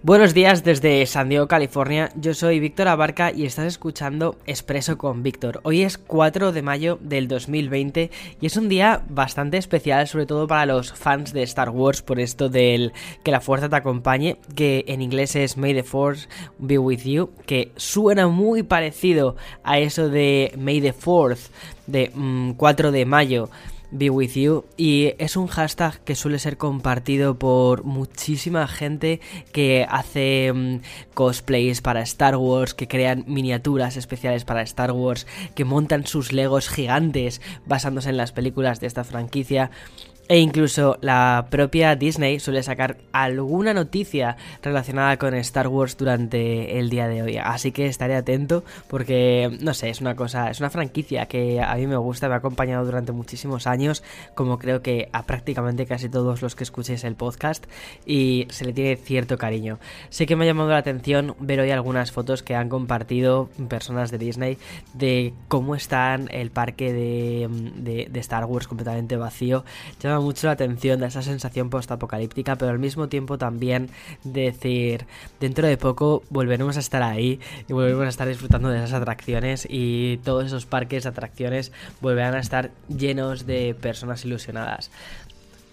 Buenos días desde San Diego, California. Yo soy Víctor Abarca y estás escuchando Expreso con Víctor. Hoy es 4 de mayo del 2020 y es un día bastante especial, sobre todo para los fans de Star Wars, por esto del que la fuerza te acompañe, que en inglés es May the Force be with you, que suena muy parecido a eso de May the Fourth de 4 mm, de mayo. Be With You y es un hashtag que suele ser compartido por muchísima gente que hace mm, cosplays para Star Wars, que crean miniaturas especiales para Star Wars, que montan sus legos gigantes basándose en las películas de esta franquicia e incluso la propia Disney suele sacar alguna noticia relacionada con Star Wars durante el día de hoy. Así que estaré atento porque, no sé, es una cosa, es una franquicia que a mí me gusta, me ha acompañado durante muchísimos años, como creo que a prácticamente casi todos los que escuchéis el podcast, y se le tiene cierto cariño. Sé que me ha llamado la atención ver hoy algunas fotos que han compartido personas de Disney de cómo están el parque de, de, Star Wars completamente vacío mucho la atención de esa sensación post-apocalíptica, pero al mismo tiempo también decir, dentro de poco volveremos a estar ahí y volveremos a estar disfrutando de esas atracciones y todos esos parques atracciones volverán a estar llenos de personas ilusionadas.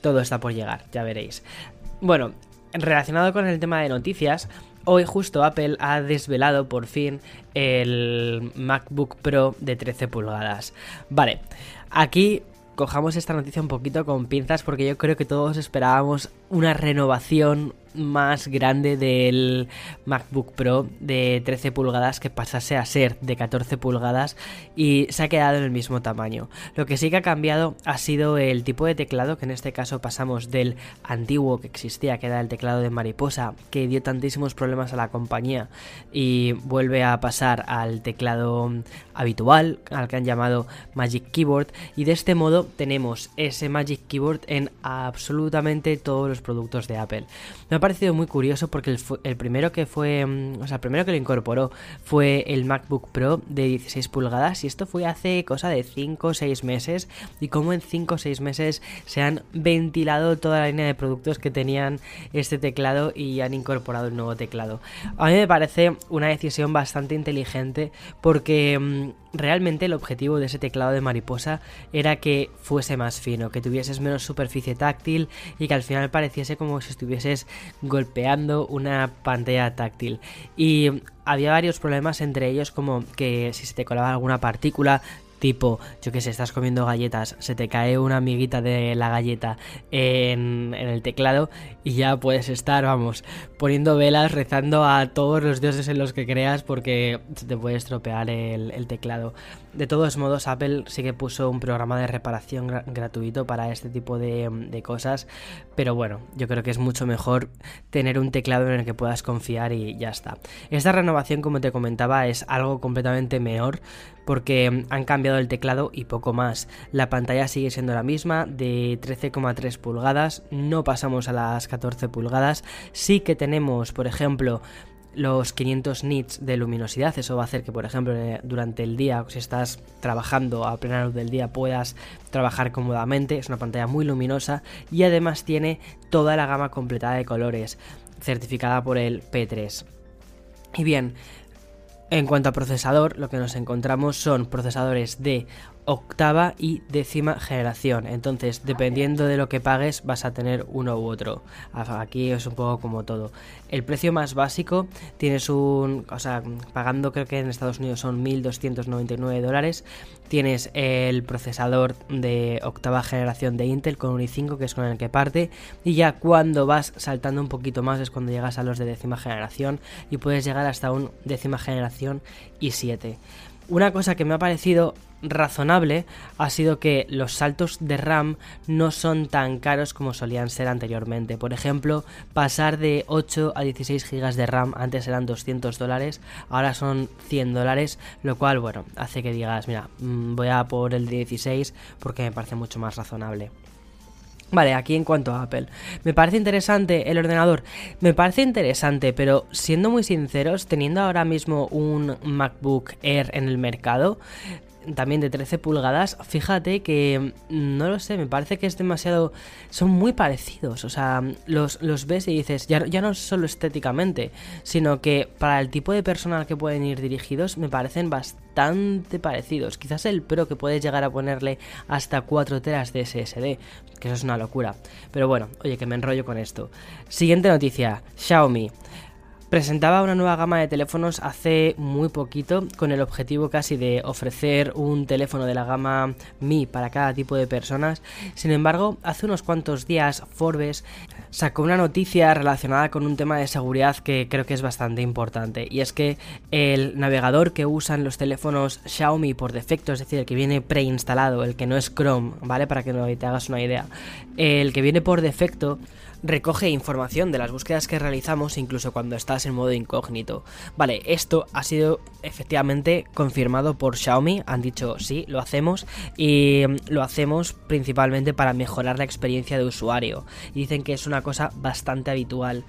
Todo está por llegar, ya veréis. Bueno, relacionado con el tema de noticias, Hoy justo Apple ha desvelado por fin el MacBook Pro de 13 pulgadas. Vale, aquí cojamos esta noticia un poquito con pinzas porque yo creo que todos esperábamos una renovación más grande del MacBook Pro de 13 pulgadas que pasase a ser de 14 pulgadas y se ha quedado en el mismo tamaño. Lo que sí que ha cambiado ha sido el tipo de teclado, que en este caso pasamos del antiguo que existía, que era el teclado de mariposa, que dio tantísimos problemas a la compañía y vuelve a pasar al teclado habitual, al que han llamado Magic Keyboard y de este modo tenemos ese Magic Keyboard en absolutamente todos los productos de Apple parecido muy curioso porque el, primero que fue, mm, o sea, el primero que lo incorporó fue el MacBook Pro de 16 pulgadas y esto fue hace cosa de 5 o 6 meses y como en 5 o 6 meses se han ventilado toda la línea de productos que tenían este teclado y han incorporado el nuevo teclado. A mí me parece una decisión bastante inteligente porque mm, realmente el objetivo de ese teclado de mariposa era que fuese más fino, que tuvieses menos superficie táctil y que al final pareciese como si estuvieses golpeando una pantalla táctil. Y había varios problemas entre ellos como que si se te colaba alguna partícula tipo, yo que sé, estás comiendo galletas, se te cae una amiguita de la galleta en, el teclado y ya puedes estar, vamos, poniendo velas, rezando a todos los dioses en los que creas porque te puede estropear el, teclado. De todos modos, Apple sí que puso un programa de reparación gratuito para este tipo de, de cosas, pero bueno, yo creo que es mucho mejor tener un teclado en el que puedas confiar y ya está. Esta renovación, como te comentaba, es algo completamente mejor porque han cambiado el teclado y poco más. La pantalla sigue siendo la misma de 13,3 pulgadas, no pasamos a las 14 pulgadas. Sí que tenemos, por ejemplo, los 500 nits de luminosidad. Eso va a hacer que, por ejemplo, eh, durante el día, si estás trabajando a plena luz del día, puedas trabajar cómodamente. Es una pantalla muy luminosa y además tiene toda la gama completada de colores, certificada por el P3. Y bien, en cuanto a procesador, lo que nos encontramos son procesadores de octava y décima generación. Entonces, dependiendo de lo que pagues, vas a tener uno u otro. Aquí es un poco como todo. El precio más básico tienes un, o sea, pagando creo que en Estados Unidos son 1.299 dólares. Tienes el procesador de octava generación de Intel con un i5 que es con el que parte. Y ya cuando vas saltando un poquito más es cuando llegas a los de décima generación y puedes llegar hasta un décima generación i7. Una cosa que me ha parecido razonable ha sido que los saltos de RAM no son tan caros como solían ser anteriormente. Por ejemplo, pasar de 8 a 16 GB de RAM antes eran 200 dólares, ahora son 100 dólares, lo cual, bueno, hace que digas, mira, mm, voy a por el 16 porque me parece mucho más razonable. Vale, aquí en cuanto a Apple. Me parece interesante el ordenador. Me parece interesante, pero siendo muy sinceros, teniendo ahora mismo un MacBook Air en el mercado, también de 13 pulgadas, fíjate que mm, no lo sé, me parece que es demasiado. Son muy parecidos, o sea, los, los ves y dices, ya, ya no solo estéticamente, sino que para el tipo de persona que pueden ir dirigidos, me parecen bastante parecidos. Quizás el Pro que puedes llegar a ponerle hasta 4 teras de SSD, que eso es una locura. Pero bueno, oye, que me enrollo con esto. Siguiente noticia: Xiaomi presentaba una nueva gama de teléfonos hace muy poquito con el objetivo casi de ofrecer un teléfono de la gama Mi para cada tipo de personas. Sin embargo, hace unos cuantos días Forbes sacó una noticia relacionada con un tema de seguridad que creo que es bastante importante y es que el navegador que usan los teléfonos Xiaomi por defecto, es decir, el que viene preinstalado, el que no es Chrome, ¿vale? Para que te hagas una idea. El que viene por defecto recoge información de las búsquedas que realizamos incluso cuando estás en modo incógnito. Vale, esto ha sido efectivamente confirmado por Xiaomi, han dicho sí, lo hacemos y lo hacemos principalmente para mejorar la experiencia de usuario. Dicen que es una cosa bastante habitual.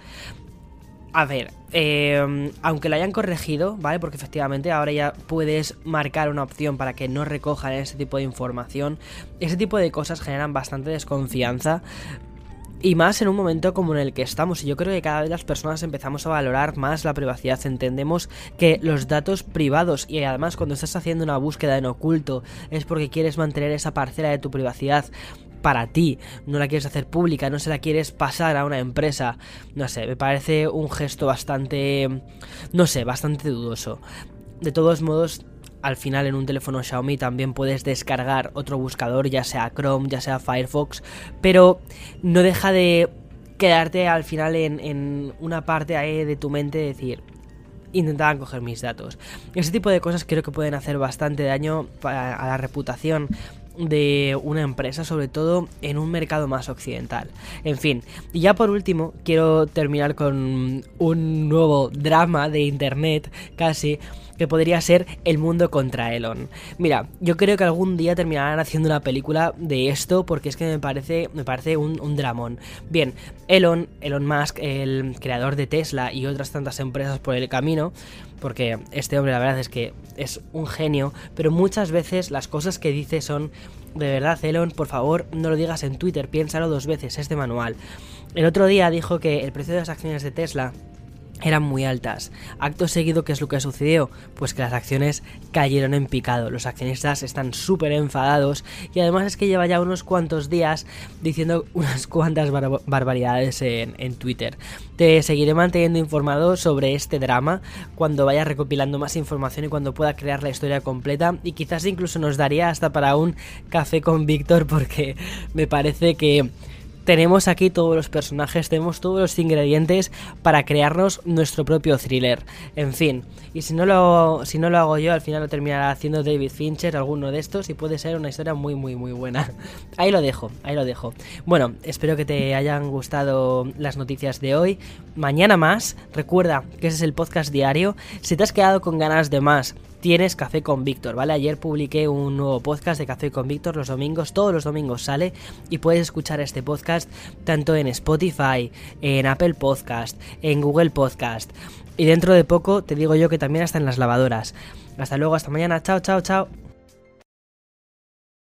A ver, eh, aunque lo hayan corregido, ¿vale? Porque efectivamente ahora ya puedes marcar una opción para que no recojan ese tipo de información. Ese tipo de cosas generan bastante desconfianza y más en un momento como en el que estamos. Y yo creo que cada vez las personas empezamos a valorar más la privacidad. Entendemos que los datos privados y además cuando estás haciendo una búsqueda en oculto es porque quieres mantener esa parcela de tu privacidad para ti, no la quieres hacer pública, no se la quieres pasar a una empresa. No sé, me parece un gesto bastante, no sé, bastante dudoso. De todos modos, al final en un teléfono Xiaomi también puedes descargar otro buscador, ya sea Chrome, ya sea Firefox, pero no deja de quedarte al final en, una parte ahí de tu mente decir, intentaban coger mis datos. Ese tipo de cosas creo que pueden hacer bastante daño a la reputación de una empresa, sobre todo en un mercado más occidental. En fin, y ya por último, quiero terminar con un nuevo drama de internet, casi, que podría ser El mundo contra Elon. Mira, yo creo que algún día terminarán haciendo una película de esto porque es que me parece, me parece un, dramón. Bien, Elon, Elon Musk, el creador de Tesla y otras tantas empresas por el camino, porque este hombre la verdad es que es un genio, pero muchas veces las cosas que dice son de verdad, Elon, por favor, no lo digas en Twitter, piénsalo dos veces, es de manual. El otro día dijo que el precio de las acciones de Tesla eran muy altas. Acto seguido, ¿qué es lo que sucedió? Pues que las acciones cayeron en picado. Los accionistas están súper enfadados y además es que lleva ya unos cuantos días diciendo unas cuantas barbaridades en, en, Twitter. Te seguiré manteniendo informado sobre este drama cuando vaya recopilando más información y cuando pueda crear la historia completa y quizás incluso nos daría hasta para un café con Víctor porque me parece que tenemos aquí todos los personajes, tenemos todos los ingredientes para crearnos nuestro propio thriller. En fin, y si no lo, si no lo hago yo, al final lo terminará haciendo David Fincher, alguno de estos, y puede ser una historia muy, muy, muy buena. Ahí lo dejo, ahí lo dejo. Bueno, espero que te hayan gustado las noticias de hoy. Mañana más, recuerda que ese es el podcast diario. Si te has quedado con ganas de más, tienes Café con Víctor, ¿vale? Ayer publiqué un nuevo podcast de Café con Víctor los domingos, todos los domingos sale y puedes escuchar este podcast tanto en Spotify, en Apple Podcast, en Google Podcast y dentro de poco te digo yo que también hasta en las lavadoras. Hasta luego, hasta mañana, chao, chao, chao.